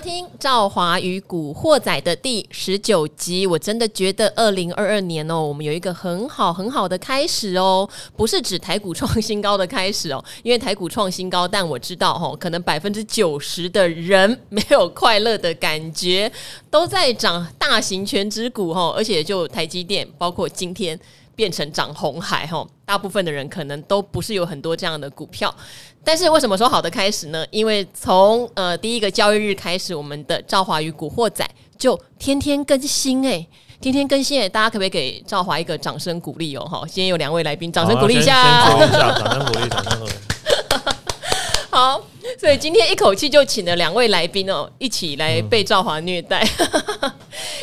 听《赵华与古惑仔》的第十九集。我真的觉得二零二二年哦，我们有一个很好很好的开始哦，不是指台股创新高的开始哦，因为台股创新高，但我知道哦，可能百分之九十的人没有快乐的感觉，都在涨大型全职股哦，而且就台积电，包括今天。变成涨红海哈，大部分的人可能都不是有很多这样的股票，但是为什么说好的开始呢？因为从呃第一个交易日开始，我们的赵华与古惑仔就天天更新哎，天天更新哎，大家可不可以给赵华一个掌声鼓励哦哈？今天有两位来宾，掌声鼓励一下，掌声鼓励，掌声鼓励，掌声鼓励。好，所以今天一口气就请了两位来宾哦，一起来被赵华虐待，嗯、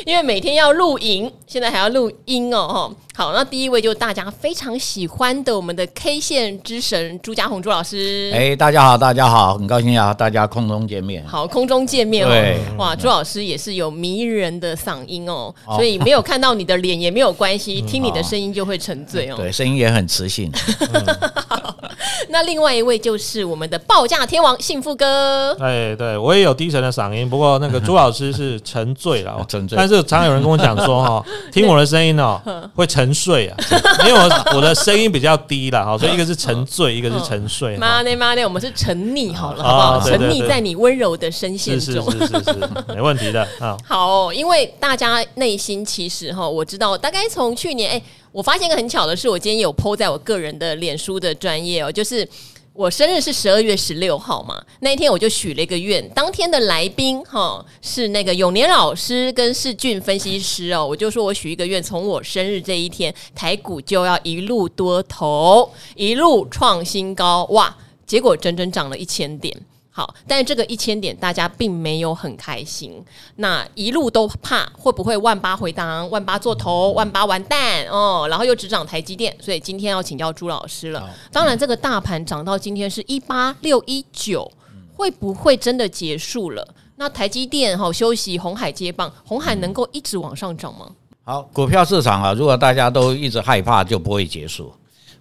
因为每天要录影，现在还要录音哦哈。好，那第一位就是大家非常喜欢的我们的 K 线之神朱家宏朱老师。哎，大家好，大家好，很高兴啊，大家空中见面。好，空中见面哦。对，哇，朱老师也是有迷人的嗓音哦，所以没有看到你的脸也没有关系，听你的声音就会沉醉哦。对，声音也很磁性。好，那另外一位就是我们的报价天王幸福哥。哎，对我也有低沉的嗓音，不过那个朱老师是沉醉了，沉醉。但是常常有人跟我讲说哈，听我的声音哦会沉。沉睡啊，因为我我的声音比较低了哈，所以一个是沉醉，一个是沉睡。妈呢妈呢，我们是沉溺好了，好不好？沉溺在你温柔的声线中，是是是是，没问题的啊。好，因为大家内心其实哈，我知道大概从去年，哎，我发现一个很巧的是，我今天有 po 在我个人的脸书的专业哦，就是。我生日是十二月十六号嘛，那一天我就许了一个愿，当天的来宾哈是那个永年老师跟世俊分析师哦，我就说我许一个愿，从我生日这一天，台股就要一路多头，一路创新高，哇！结果整整涨了一千点。好，但是这个一千点大家并没有很开心，那一路都怕会不会万八回档，万八做头，万八完蛋哦，然后又只涨台积电，所以今天要请教朱老师了。当然，这个大盘涨到今天是一八六一九，会不会真的结束了？那台积电哈休息，红海接棒，红海能够一直往上涨吗？好，股票市场啊，如果大家都一直害怕，就不会结束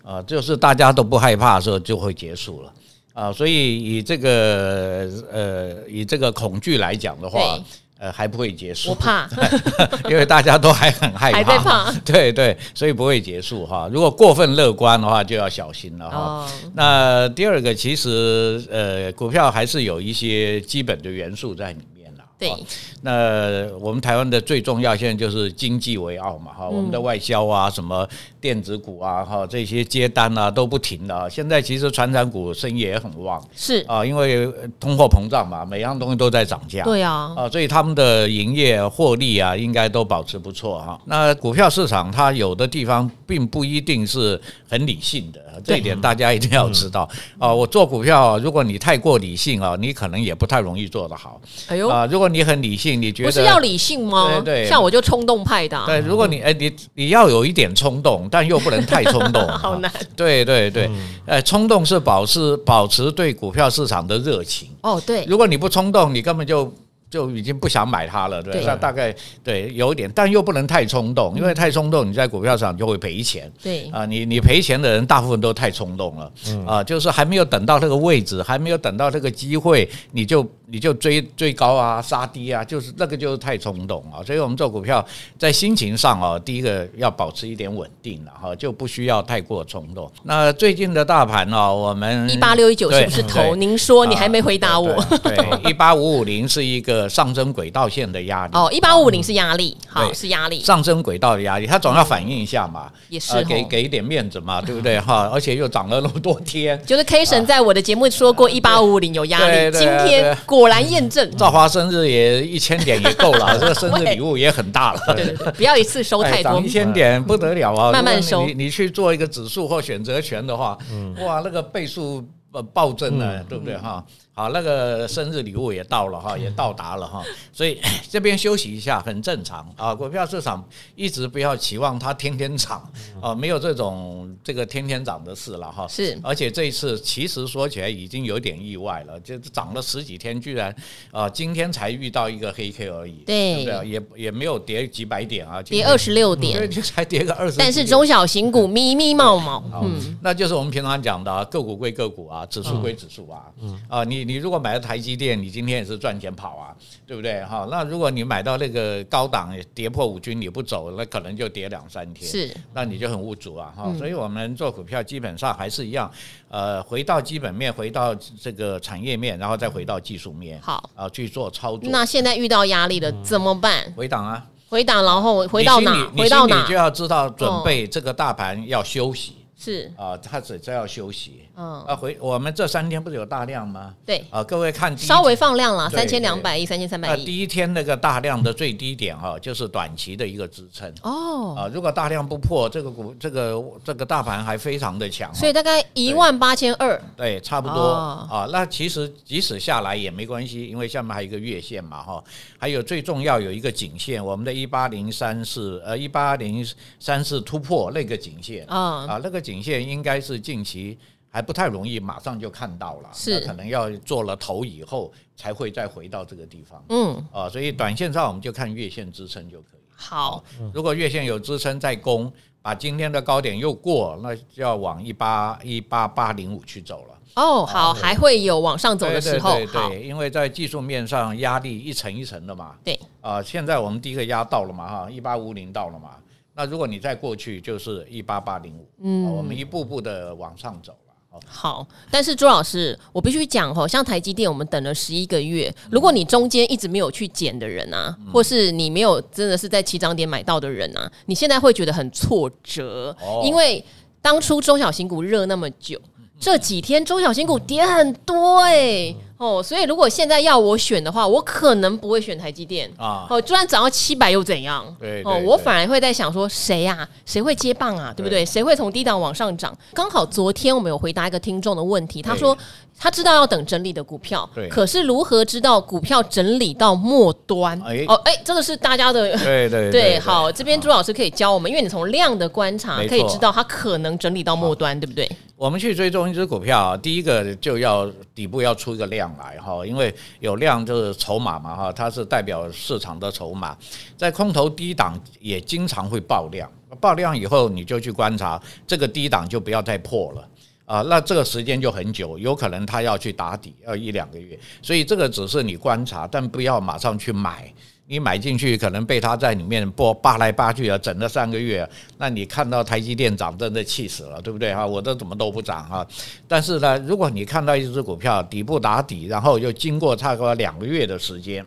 啊，就是大家都不害怕的时候，就会结束了。啊，所以以这个呃，以这个恐惧来讲的话，呃，还不会结束。我怕，因为大家都还很害怕，还在怕。对对，所以不会结束哈。如果过分乐观的话，就要小心了哈。哦、那第二个，其实呃，股票还是有一些基本的元素在里面。对，那我们台湾的最重要现在就是经济为傲嘛，哈，我们的外销啊，什么电子股啊，哈，这些接单啊都不停的。现在其实传产股生意也很旺，是。啊，因为通货膨胀嘛，每样东西都在涨价，对啊，啊，所以他们的营业获利啊，应该都保持不错哈。那股票市场它有的地方并不一定是很理性的，这一点大家一定要知道。啊。我做股票，如果你太过理性啊，你可能也不太容易做得好。哎呦。啊，如果你很理性，你觉得不是要理性吗？对对，像我就冲动派的。对，如果你哎，你你要有一点冲动，但又不能太冲动，好难。对对对，哎，冲动是保持保持对股票市场的热情。哦，对。如果你不冲动，你根本就。就已经不想买它了，对，那大概对有一点，但又不能太冲动，因为太冲动，你在股票上就会赔钱。对啊，你你赔钱的人大部分都太冲动了，啊，就是还没有等到那个位置，还没有等到那个机会，你就你就追追高啊，杀低啊，就是那个就是太冲动啊。所以我们做股票在心情上啊，第一个要保持一点稳定了哈，就不需要太过冲动。那最近的大盘呢，我们一八六一九是不是头？您说你还没回答我。对，一八五五零是一个。上升轨道线的压力哦，一八五零是压力，好是压力。上升轨道的压力，它总要反映一下嘛，也是给给一点面子嘛，对不对哈？而且又涨了那么多天，就是 K 神在我的节目说过一八五零有压力，今天果然验证。赵华生日也一千点也够了，这个生日礼物也很大了，对对对，不要一次收太多，一千点不得了啊，慢慢收。你你去做一个指数或选择权的话，哇，那个倍数暴增了，对不对哈？好，那个生日礼物也到了哈，也到达了哈，所以 这边休息一下很正常啊。股票市场一直不要期望它天天涨啊，没有这种这个天天涨的事了哈。是，而且这一次其实说起来已经有点意外了，就涨了十几天，居然啊今天才遇到一个黑 K 而已，对，对不对？也也没有跌几百点啊，跌二十六点，就才跌个二十。但是中小型股密密冒冒，嗯，那就是我们平常讲的个股归个股啊，啊，指数归指数啊，嗯啊，你你如果买了台积电，你今天也是赚钱跑啊，对不对？哈，那如果你买到那个高档跌破五均你不走，那可能就跌两三天，是，那你就很无助啊，哈，所以我们做股票基本上还是一样，呃，回到基本面，回到这个产业面，然后再回到技术面，好啊，去做操作。那现在遇到压力了怎么办？回档啊，回档，然后回到哪？回到哪？你就要知道准备这个大盘要休息。是啊，他只是要休息。嗯啊，回我们这三天不是有大量吗？对啊，各位看，稍微放量了，三千两百亿，三千三百亿。第一天那个大量的最低点哈，就是短期的一个支撑。哦啊，如果大量不破，这个股这个这个大盘还非常的强。所以大概一万八千二。对，差不多啊。那其实即使下来也没关系，因为下面还有一个月线嘛哈，还有最重要有一个颈线，我们的一八零三四呃一八零三四突破那个颈线啊啊那个颈线应该是近期。还不太容易马上就看到了，是可能要做了头以后才会再回到这个地方。嗯啊，所以短线上我们就看月线支撑就可以。好，如果月线有支撑再攻，把今天的高点又过，那就要往一八一八八零五去走了。哦，好，还会有往上走的时候。对对对，因为在技术面上压力一层一层的嘛。对啊，现在我们第一个压到了嘛哈，一八五零到了嘛。那如果你再过去就是一八八零五，嗯，我们一步步的往上走。好，但是朱老师，我必须讲哦，像台积电，我们等了十一个月，如果你中间一直没有去捡的人啊，或是你没有真的是在起涨点买到的人啊，你现在会觉得很挫折，因为当初中小型股热那么久，这几天中小型股跌很多哎、欸。哦，所以如果现在要我选的话，我可能不会选台积电啊。哦，就算涨到七百又怎样？对，哦，我反而会在想说，谁呀？谁会接棒啊？对不对？谁会从低档往上涨？刚好昨天我们有回答一个听众的问题，他说他知道要等整理的股票，可是如何知道股票整理到末端？哦，哎，这个是大家的对对 对。好，这边朱老师可以教我们，因为你从量的观察可以知道它可能整理到末端，对不对？我们去追踪一只股票，第一个就要底部要出一个量来哈，因为有量就是筹码嘛哈，它是代表市场的筹码，在空头低档也经常会爆量，爆量以后你就去观察这个低档就不要再破了啊，那这个时间就很久，有可能它要去打底要一两个月，所以这个只是你观察，但不要马上去买。你买进去可能被他在里面拨扒来扒去啊，整了三个月，那你看到台积电涨，真的气死了，对不对哈？我这怎么都不涨哈。但是呢，如果你看到一只股票底部打底，然后又经过差不多两个月的时间，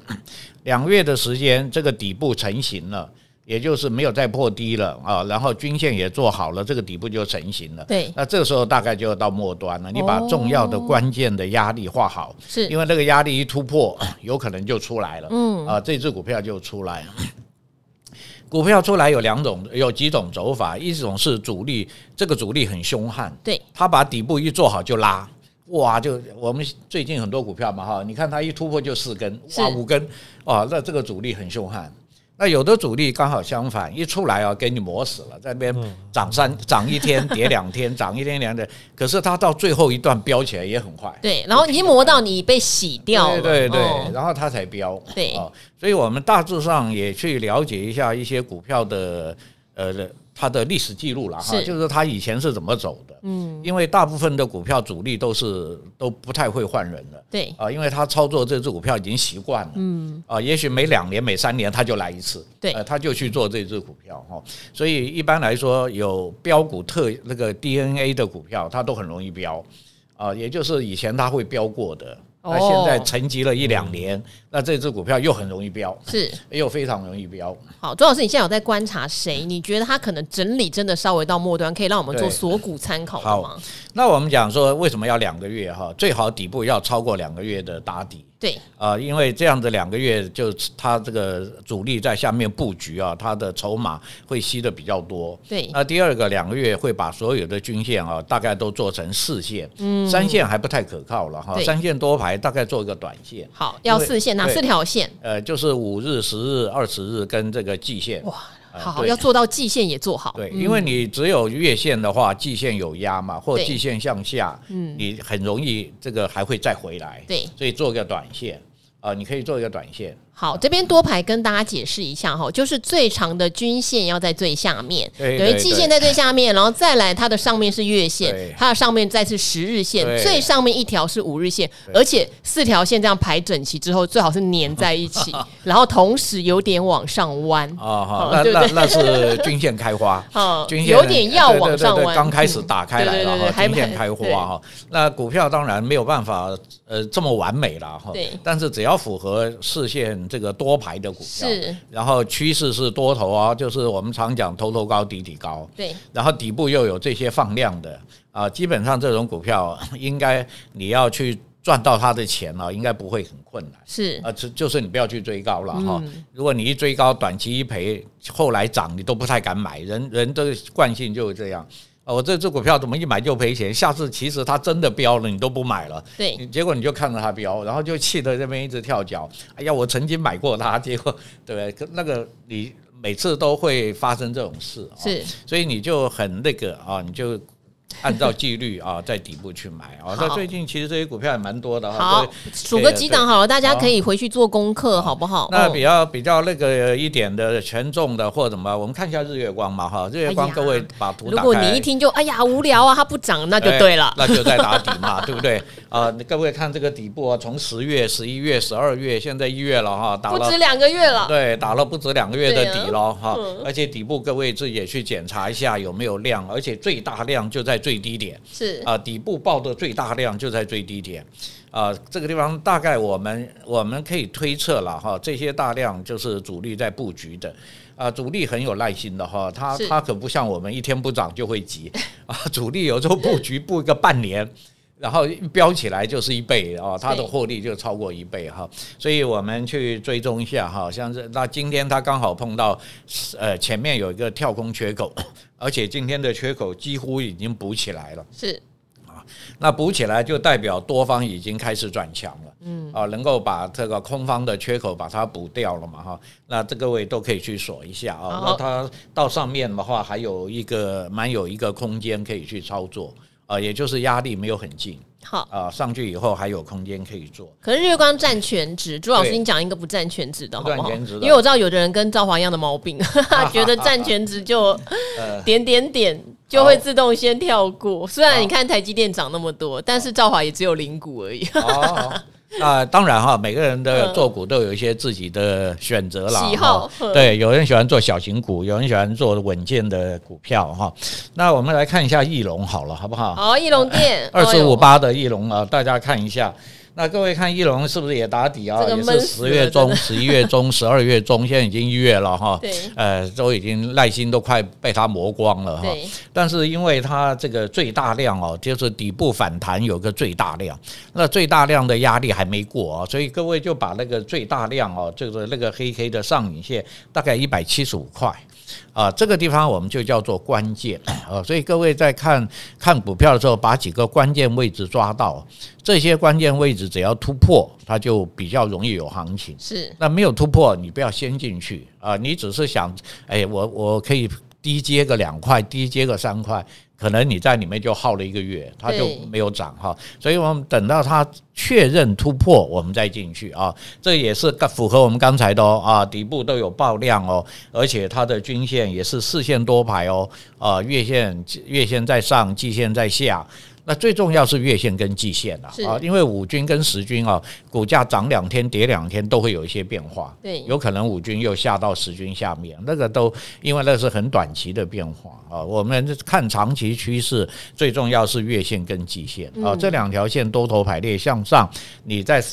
两个月的时间，这个底部成型了。也就是没有再破低了啊，然后均线也做好了，这个底部就成型了。对，那这个时候大概就要到末端了。你把重要的关键的压力画好，是因为那个压力一突破，有可能就出来了。嗯啊，这只股票就出来了。股票出来有两种，有几种走法，一种是主力，这个主力很凶悍，对，他把底部一做好就拉，哇，就我们最近很多股票嘛哈，你看它一突破就四根，哇，五根，哇，那这个主力很凶悍。那有的主力刚好相反，一出来啊，给你磨死了，在那边涨三涨一天，跌两天，涨一天两天，可是它到最后一段飙起来也很快。对，然后已经磨到你被洗掉了。对对对，然后它才飙。对，所以我们大致上也去了解一下一些股票的呃。它的历史记录了哈，就是它以前是怎么走的。嗯，因为大部分的股票主力都是都不太会换人的。对啊，因为他操作这只股票已经习惯了。嗯啊，也许每两年、每三年他就来一次。对，他就去做这只股票哈。所以一般来说，有标股特那个 DNA 的股票，它都很容易标啊，也就是以前它会标过的。那现在沉寂了一两年，哦、那这只股票又很容易飙，是 又非常容易飙。好，朱老师，你现在有在观察谁？你觉得他可能整理真的稍微到末端，可以让我们做锁股参考吗？好，那我们讲说为什么要两个月哈？最好底部要超过两个月的打底。对啊，因为这样子两个月就它这个主力在下面布局啊，它的筹码会吸的比较多。对，那第二个两个月会把所有的均线啊，大概都做成四线，嗯，三线还不太可靠了哈，三线多排大概做一个短线。好，要四线哪四条线？呃，就是五日、十日、二十日跟这个季线。哇。好，好，要做到季线也做好。对，因为你只有月线的话，季线有压嘛，或季线向下，嗯，你很容易这个还会再回来。对，所以做一个短线啊，你可以做一个短线。好，这边多排跟大家解释一下哈，就是最长的均线要在最下面，等于季线在最下面，然后再来它的上面是月线，它的上面再是十日线，最上面一条是五日线，而且四条线这样排整齐之后，最好是粘在一起，然后同时有点往上弯。啊哈，那那那是均线开花，均线有点要往上弯，刚开始打开来了哈，均线开花哈。那股票当然没有办法呃这么完美了哈，对，但是只要符合视线。这个多排的股票，是，然后趋势是多头啊，就是我们常讲头头高底底高，对，然后底部又有这些放量的啊，基本上这种股票应该你要去赚到它的钱啊，应该不会很困难，是。啊，就就是你不要去追高了哈，如果你一追高，短期一赔，后来涨你都不太敢买，人人的惯性就是这样。我这只股票怎么一买就赔钱？下次其实它真的飙了，你都不买了。对，结果你就看着它飙，然后就气得这边一直跳脚。哎呀，我曾经买过它，结果对不对？那个你每次都会发生这种事，是，所以你就很那个啊，你就。按照纪律啊，在底部去买啊。那最近其实这些股票也蛮多的。好，数个几档好了，大家可以回去做功课，好不好？那比较比较那个一点的权重的或者什么，我们看一下日月光嘛哈。日月光，各位把图打开。如果你一听就哎呀无聊啊，它不涨，那就对了，那就 在打底嘛，对不对？啊，各位看这个底部啊，从十月、十一月、十二月，现在一月了哈，打了不止两个月了。对，打了不止两个月的底了哈。而且底部各位自己也去检查一下有没有量，而且最大量就在最低点。是。啊，底部报的最大量就在最低点，啊，这个地方大概我们我们可以推测了哈，这些大量就是主力在布局的，啊，主力很有耐心的哈，他他可不像我们一天不涨就会急。啊，主力有时候布局布一个半年，然后一飙起来就是一倍啊，它的获利就超过一倍哈，所以我们去追踪一下哈，像是那今天它刚好碰到呃前面有一个跳空缺口。而且今天的缺口几乎已经补起来了，是。啊，那补起来就代表多方已经开始转强了，嗯。啊，能够把这个空方的缺口把它补掉了嘛哈，那这各位都可以去锁一下啊，那它到上面的话还有一个蛮有一个空间可以去操作啊，也就是压力没有很近。好啊，上去以后还有空间可以做。可是日月光占全值，朱老师，你讲一个不占全值的好不好？因为我知道有的人跟赵华一样的毛病，觉得占 全值就点点点就会自动先跳过。虽然你看台积电涨那么多，但是赵华也只有零股而已。啊，当然哈，每个人的做股都有一些自己的选择啦。喜好对，有人喜欢做小型股，有人喜欢做稳健的股票哈。那我们来看一下翼龙好了，好不好？好，翼龙店二四五八的翼龙啊，大家看一下。那各位看一龙是不是也打底啊？也是十月中、十一月中、十二月中，现在已经一月了哈。对，呃，都已经耐心都快被它磨光了哈。但是因为它这个最大量哦，就是底部反弹有个最大量，那最大量的压力还没过啊，所以各位就把那个最大量哦，就是那个黑黑的上影线，大概一百七十五块。啊，这个地方我们就叫做关键啊，所以各位在看看股票的时候，把几个关键位置抓到，这些关键位置只要突破，它就比较容易有行情。是，那没有突破，你不要先进去啊，你只是想，哎，我我可以低接个两块，低接个三块。可能你在里面就耗了一个月，它就没有涨哈，所以我们等到它确认突破，我们再进去啊。这也是符合我们刚才的哦啊，底部都有爆量哦，而且它的均线也是四线多排哦啊，月线月线在上，季线在下。那最重要是月线跟季线了啊，因为五军跟十军啊，股价涨两天跌两天都会有一些变化，对，有可能五军又下到十军下面，那个都因为那是很短期的变化啊。我们看长期趋势，最重要是月线跟季线啊，这两条线多头排列向上，你在。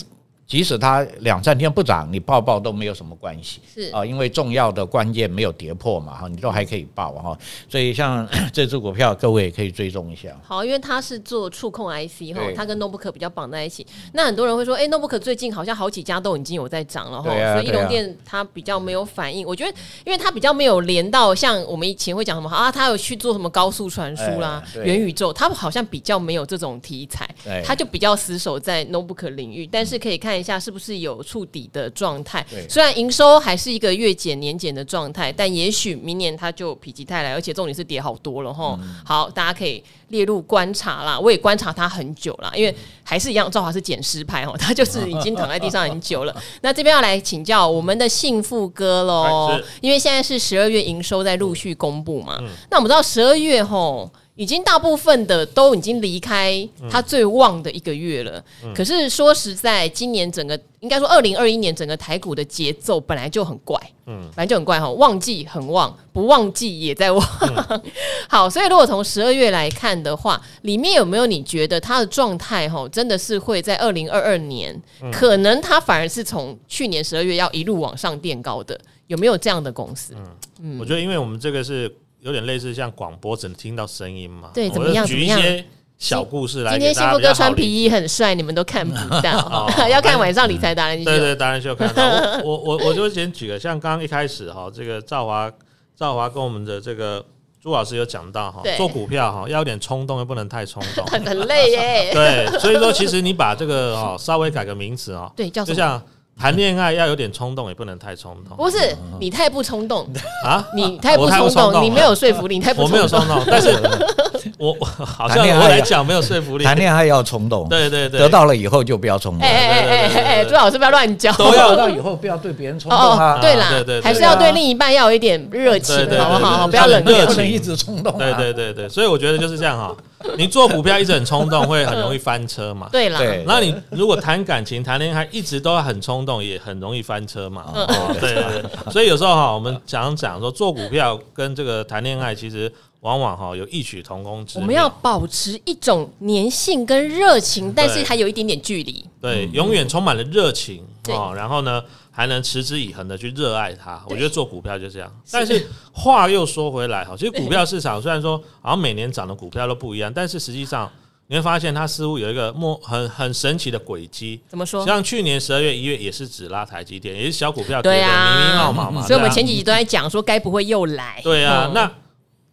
即使它两三天不涨，你抱抱都没有什么关系，是啊，因为重要的关键没有跌破嘛，哈，你都还可以报哈，所以像 这支股票，各位也可以追踪一下。好，因为它是做触控 IC 哈，它跟 Notebook 比较绑在一起。那很多人会说，哎，Notebook 最近好像好几家都已经有在涨了哈，所以义隆电它比较没有反应。我觉得，因为它比较没有连到像我们以前会讲什么啊，它有去做什么高速传输啦、元宇宙，它好像比较没有这种题材，它就比较死守在 Notebook 领域。但是可以看。看一下是不是有触底的状态。虽然营收还是一个月减年减的状态，但也许明年它就否极泰来，而且重点是跌好多了哈。嗯、好，大家可以列入观察啦。我也观察它很久了，因为还是一样，兆华是捡尸牌哦，他就是已经躺在地上很久了。那这边要来请教我们的幸福哥喽，因为现在是十二月营收在陆续公布嘛。嗯、那我们知道十二月吼。已经大部分的都已经离开它最旺的一个月了。嗯、可是说实在，今年整个应该说二零二一年整个台股的节奏本来就很怪，嗯，本来就很怪哈，旺季很旺，不旺季也在旺。嗯、好，所以如果从十二月来看的话，里面有没有你觉得它的状态哈，真的是会在二零二二年，嗯、可能它反而是从去年十二月要一路往上垫高的，有没有这样的公司？嗯，嗯，我觉得因为我们这个是。有点类似像广播，只能听到声音嘛？对，怎么样？举一些小故事来。今天幸福哥穿皮衣很帅，你们都看不到，要看晚上理财达人秀。对对，达人秀看到。我我我就先举个，像刚刚一开始哈，这个赵华赵华跟我们的这个朱老师有讲到哈，做股票哈要有点冲动，又不能太冲动，很累耶。对，所以说其实你把这个哈稍微改个名词啊，对，叫就像。谈恋爱要有点冲动，也不能太冲动。不是你太不冲动啊！你太不冲动，你没有说服力，你太不冲动。我没有冲动，但是 我好像我来讲没有说服力。谈恋爱要冲动，对对对，得到了以后就不要冲动。哎哎哎哎哎，朱老师不要乱讲。都要得到以后不要对别人冲动啊！对啦，还是要对另一半要有一点热情，好不好？不要冷热情，一直冲动。对对对对，所以我觉得就是这样哈。你做股票一直很冲动，会很容易翻车嘛？对啦。那你如果谈感情、谈恋爱一直都很冲动，也很容易翻车嘛？对对对。所以有时候哈，我们讲讲说做股票跟这个谈恋爱，其实往往哈有异曲同工之妙。我们要保持一种粘性跟热情，但是还有一点点距离。对，永远充满了热情啊。然后呢？还能持之以恒的去热爱它，我觉得做股票就这样。但是话又说回来哈，其实股票市场虽然说好像每年涨的股票都不一样，但是实际上你会发现它似乎有一个莫很很神奇的轨迹。怎么说？像去年十二月、一月也是只拉台积电，也是小股票跌的明明白白嘛。所以我们前几集都在讲说，该不会又来？对啊，那。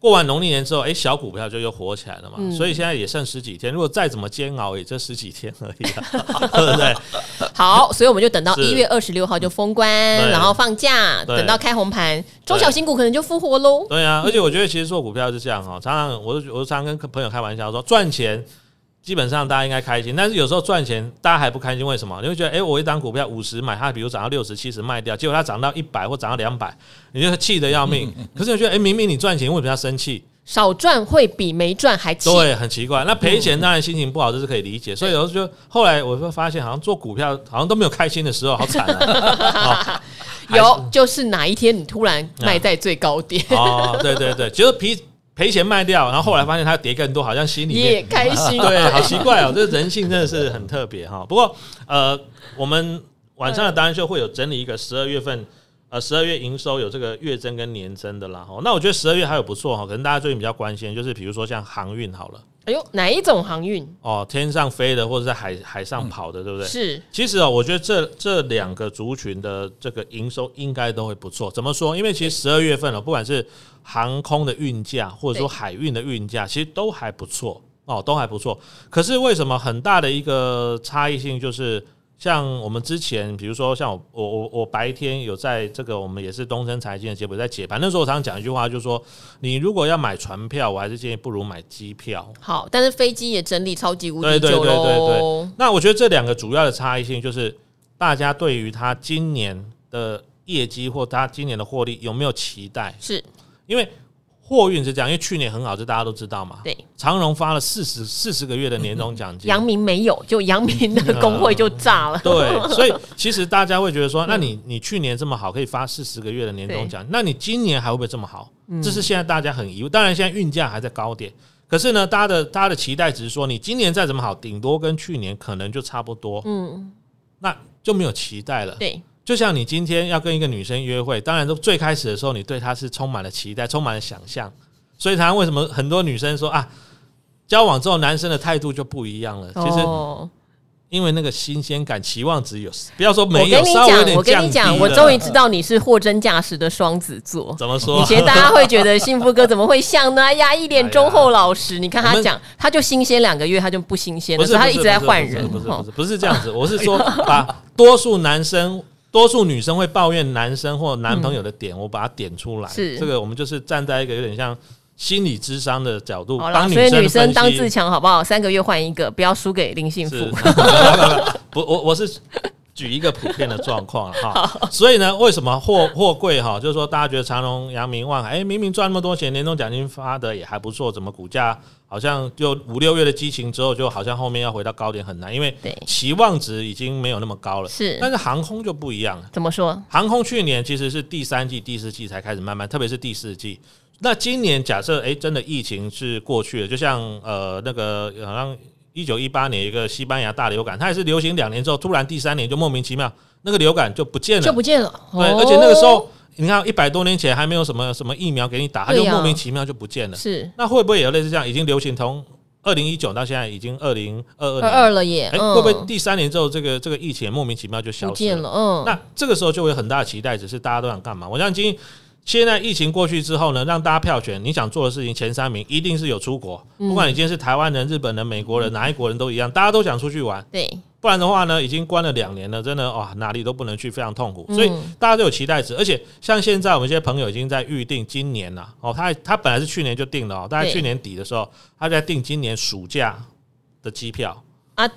过完农历年之后，哎，小股票就又火起来了嘛。嗯、所以现在也剩十几天，如果再怎么煎熬，也就十几天而已，对不对？好，所以我们就等到一月二十六号就封关，然后放假，等到开红盘，中小型股可能就复活喽。对啊，而且我觉得其实做股票是这样哈，常常我我常常跟朋友开玩笑说赚钱。基本上大家应该开心，但是有时候赚钱大家还不开心，为什么？你会觉得，哎，我一档股票五十买，它比如涨到六十、七十卖掉，结果它涨到一百或涨到两百，你就气得要命。可是你觉得，哎，明明你赚钱，为什么要生气？少赚会比没赚还气。对，很奇怪。那赔钱当然心情不好，这是可以理解。所以有时候就后来我会发现，好像做股票好像都没有开心的时候，好惨啊！有，就是哪一天你突然卖在最高点？哦，对对对，就是赔。赔钱卖掉，然后后来发现它跌更多，好像心里面也开心。对，好奇怪哦，这人性真的是很特别哈。不过呃，我们晚上的达人秀会有整理一个十二月份，呃，十二月营收有这个月增跟年增的啦。哈，那我觉得十二月还有不错哈，可能大家最近比较关心就是比如说像航运好了。哎呦，哪一种航运？哦，天上飞的或者在海海上跑的，对不对？是。其实哦，我觉得这这两个族群的这个营收应该都会不错。怎么说？因为其实十二月份哦，不管是航空的运价，或者说海运的运价，其实都还不错哦，都还不错。可是为什么很大的一个差异性就是，像我们之前，比如说像我我我我白天有在这个我们也是东升财经的节目在解盘，那时候我常常讲一句话，就是说你如果要买船票，我还是建议不如买机票。好，但是飞机也整理超级无敌。对对对对对。那我觉得这两个主要的差异性就是，大家对于他今年的业绩或他今年的获利有没有期待？是。因为货运是这样，因为去年很好，这大家都知道嘛。对，长荣发了四十四十个月的年终奖金，阳明没有，就阳明的工会就炸了。对，所以其实大家会觉得说，那你你去年这么好，可以发四十个月的年终奖，那你今年还会不会这么好？这是现在大家很疑问。当然，现在运价还在高点，可是呢，大家的大家的期待只是说，你今年再怎么好，顶多跟去年可能就差不多。嗯，那就没有期待了。对。就像你今天要跟一个女生约会，当然都最开始的时候，你对她是充满了期待，充满了想象。所以，她为什么很多女生说啊，交往之后男生的态度就不一样了？其实，因为那个新鲜感，期望值有，不要说没有，我跟你讲，我跟你讲，我终于知道你是货真价实的双子座。怎么说？以前大家会觉得幸福哥怎么会像呢？哎呀，一脸忠厚老实。你看他讲，他就新鲜两个月，他就不新鲜了，不是他一直在换人。不是不是不是这样子，我是说把多数男生、多数女生会抱怨男生或男朋友的点，我把它点出来。是这个，我们就是站在一个有点像。心理智商的角度，帮女生，女生当自强好不好？三个月换一个，不要输给林幸福。不，我我是举一个普遍的状况哈。所以呢，为什么货货柜哈？就是说，大家觉得长荣、阳明、万海，哎，明明赚那么多钱，年终奖金发的也还不错，怎么股价好像就五六月的激情之后，就好像后面要回到高点很难，因为期望值已经没有那么高了。是，但是航空就不一样了。怎么说？航空去年其实是第三季、第四季才开始慢慢，特别是第四季。那今年假设哎，真的疫情是过去了，就像呃那个好像一九一八年一个西班牙大流感，它也是流行两年之后，突然第三年就莫名其妙那个流感就不见了，就不见了。对，而且那个时候你看一百多年前还没有什么什么疫苗给你打，它就莫名其妙就不见了。是，那会不会也有类似这样？已经流行从二零一九到现在已经二零二二年二了耶？哎，会不会第三年之后这个这个疫情莫名其妙就消失了？嗯，那这个时候就会有很大的期待，只是大家都想干嘛？我相信。现在疫情过去之后呢，让大家票选你想做的事情前三名一定是有出国，不管你今天是台湾人、日本人、美国人，哪一国人都一样，大家都想出去玩。对，不然的话呢，已经关了两年了，真的哇，哪里都不能去，非常痛苦。所以大家都有期待值，而且像现在我们一些朋友已经在预定今年了哦，他他本来是去年就定了哦，大概去年底的时候他在订今年暑假的机票。啊。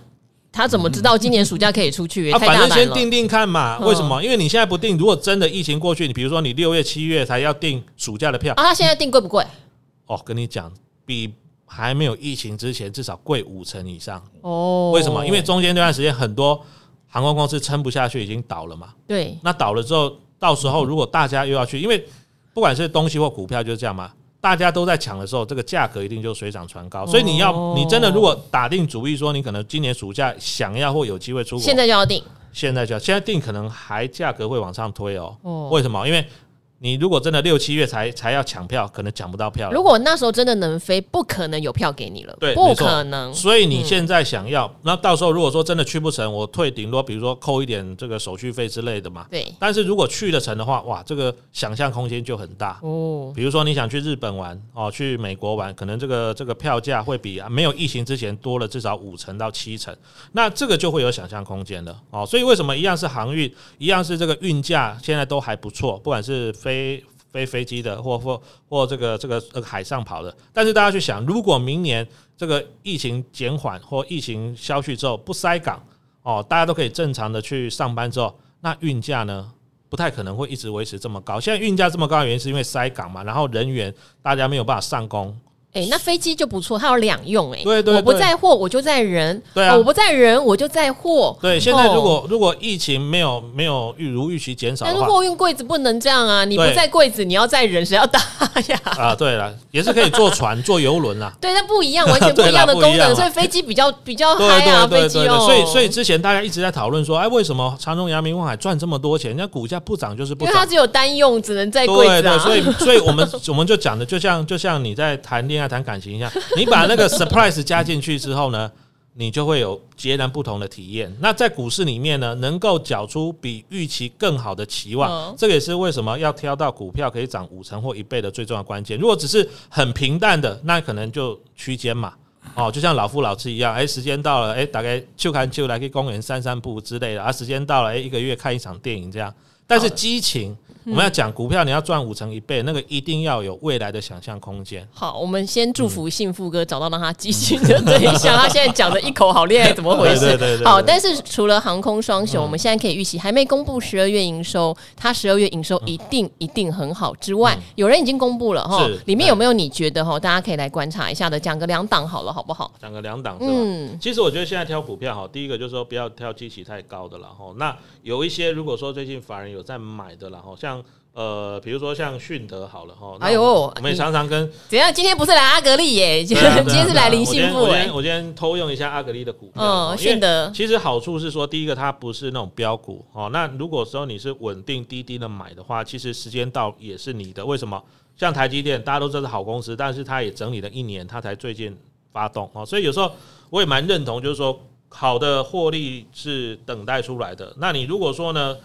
他怎么知道今年暑假可以出去？他反正先定定看嘛。为什么？因为你现在不定，如果真的疫情过去，你比如说你六月、七月才要订暑假的票啊，他现在订贵不贵？哦，跟你讲，比还没有疫情之前至少贵五成以上哦。为什么？因为中间这段时间很多航空公司撑不下去，已经倒了嘛。对，那倒了之后，到时候如果大家又要去，因为不管是东西或股票就是这样嘛。大家都在抢的时候，这个价格一定就水涨船高。所以你要，你真的如果打定主意说，你可能今年暑假想要或有机会出国，现在就要定，现在就要，现在定可能还价格会往上推哦。为什么？因为。你如果真的六七月才才要抢票，可能抢不到票。如果那时候真的能飞，不可能有票给你了。对，不可能。所以你现在想要，那到时候如果说真的去不成，我退顶多比如说扣一点这个手续费之类的嘛。对。但是如果去得成的话，哇，这个想象空间就很大哦。比如说你想去日本玩哦，去美国玩，可能这个这个票价会比没有疫情之前多了至少五成到七成，那这个就会有想象空间了哦。所以为什么一样是航运，一样是这个运价，现在都还不错，不管是。飞飞飞机的，或或或这个这个呃海上跑的，但是大家去想，如果明年这个疫情减缓或疫情消去之后不塞港哦，大家都可以正常的去上班之后，那运价呢不太可能会一直维持这么高。现在运价这么高的原因是因为塞港嘛，然后人员大家没有办法上工。哎、欸，那飞机就不错，它有两用哎、欸。对，对对，我不载货，我就载人。对啊，我不载人，我就载货。对，现在如果、哦、如果疫情没有没有预如预期减少，但是货运柜子不能这样啊！你不载柜子，你要载人，谁要搭呀？啊，对了，也是可以坐船、坐游轮啦。对，那不一样，完全不一样的功能，所以飞机比较比较嗨啊，飞机哦。所以所以之前大家一直在讨论说，哎，为什么长荣、阳明、万海赚这么多钱，人家股价不涨就是不涨？因为它只有单用，只能载柜子啊。对对，所以 所以我们我们就讲的，就像就像你在谈恋爱、谈感情一样。你把那个 surprise 加进去之后呢，你就会有截然不同的体验。那在股市里面呢，能够缴出比预期更好的期望，这个也是为什么要挑到股票可以涨五成或一倍的最重要关键。如果只是很平淡的，那可能就区间嘛。哦，就像老夫老妻一样，哎，时间到了，哎，大概就看就来去公园散散步之类的啊。时间到了，哎，一个月看一场电影这样。但是激情。我们要讲股票，你要赚五成一倍，那个一定要有未来的想象空间。好，我们先祝福幸福哥找到让他激情的对象。他现在讲的一口好恋爱，怎么回事？好，但是除了航空双雄，我们现在可以预期还没公布十二月营收，他十二月营收一定一定很好。之外，有人已经公布了哈，里面有没有你觉得哈？大家可以来观察一下的，讲个两档好了，好不好？讲个两档？嗯，其实我觉得现在挑股票哈，第一个就是说不要挑基期太高的了哈。那有一些如果说最近法人有在买的了哈，像。呃，比如说像迅德好了哈，哎呦，我们也常常跟怎样？今天不是来阿格力耶，今天是来林信富。我今天我今天偷用一下阿格力的股票。嗯，迅德其实好处是说，第一个它不是那种标股哦。那如果说你是稳定滴滴的买的话，其实时间到也是你的。为什么？像台积电，大家都知道是好公司，但是它也整理了一年，它才最近发动哦。所以有时候我也蛮认同，就是说好的获利是等待出来的。那你如果说呢，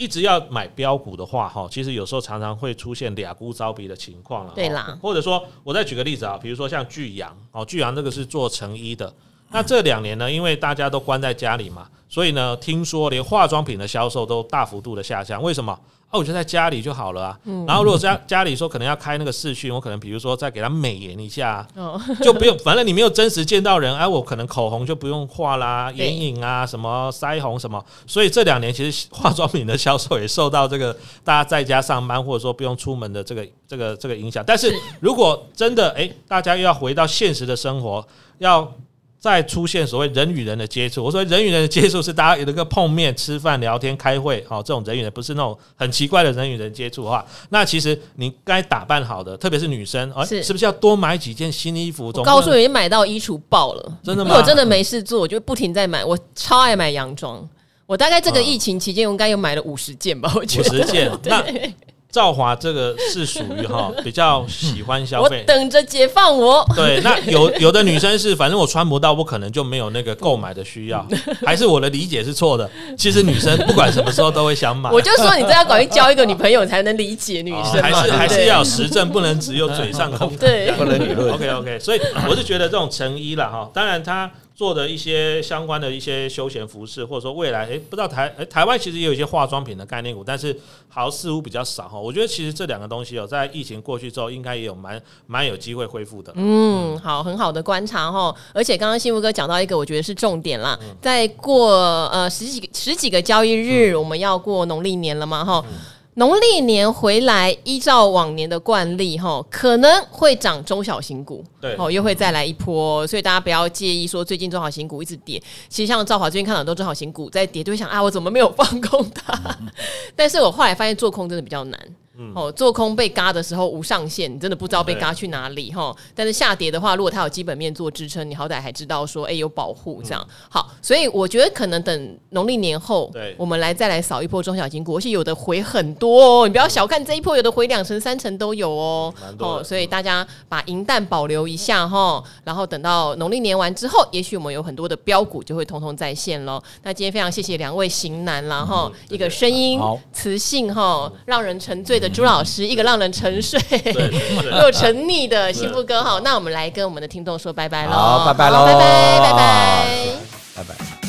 一直要买标股的话，哈，其实有时候常常会出现俩股招比的情况了。对啦，或者说，我再举个例子啊，比如说像巨阳，哦，巨阳这个是做成衣的。那这两年呢，因为大家都关在家里嘛，所以呢，听说连化妆品的销售都大幅度的下降。为什么？哦，我就在家里就好了啊。嗯、然后如果家家里说可能要开那个视讯，我可能比如说再给他美颜一下，哦、就不用，反正你没有真实见到人，哎，我可能口红就不用画啦，眼影啊，什么腮红什么。所以这两年其实化妆品的销售也受到这个 大家在家上班或者说不用出门的这个这个这个影响。但是如果真的哎，大家又要回到现实的生活，要。再出现所谓人与人的接触，我说人与人的接触是大家有一个碰面、吃饭、聊天、开会，好，这种人与人不是那种很奇怪的人与人接触的话，那其实你该打扮好的，特别是女生，是是不是要多买几件新衣服？我告诉你，买到衣橱爆了，真的吗？我真的没事做，我就不停在买，我超爱买洋装，我大概这个疫情期间，我应该有买了五十件吧，我觉得五十件。对。兆华这个是属于哈 比较喜欢消费，我等着解放我。对，那有有的女生是，反正我穿不到，我可能就没有那个购买的需要，还是我的理解是错的？其实女生不管什么时候都会想买。我就说你这要搞去交一个女朋友才能理解女生，还是还是要有实证，不能只有嘴上空谈，对，不能理论。OK OK，所以我是觉得这种成衣了哈，当然它。做的一些相关的一些休闲服饰，或者说未来，诶，不知道台诶台湾其实也有一些化妆品的概念股，但是好像似乎比较少哈。我觉得其实这两个东西哦，在疫情过去之后，应该也有蛮蛮有机会恢复的。嗯，好，很好的观察哈。而且刚刚幸福哥讲到一个，我觉得是重点啦。在过呃十几个十几个交易日，我们要过农历年了嘛哈。农历年回来，依照往年的惯例，哈，可能会涨中小型股，对，哦，又会再来一波，所以大家不要介意说最近中小型股一直跌。其实像赵华最近看到很多中小型股在跌，就会想啊，我怎么没有放空它？嗯、但是我后来发现做空真的比较难。哦，做空被嘎的时候无上限，你真的不知道被嘎去哪里哈。但是下跌的话，如果它有基本面做支撑，你好歹还知道说，哎、欸，有保护这样。好，所以我觉得可能等农历年后，对，我们来再来扫一波中小型股，而且有的回很多哦。你不要小看这一波，有的回两成、三成都有哦。哦，所以大家把银弹保留一下哈，然后等到农历年完之后，也许我们有很多的标股就会通通在线喽。那今天非常谢谢两位型男，然后一个声音磁性哈，让人沉醉的。朱老师，一个让人沉睡又沉溺的幸福歌。好，那我们来跟我们的听众说拜拜喽，拜拜喽，拜拜，拜拜，拜拜。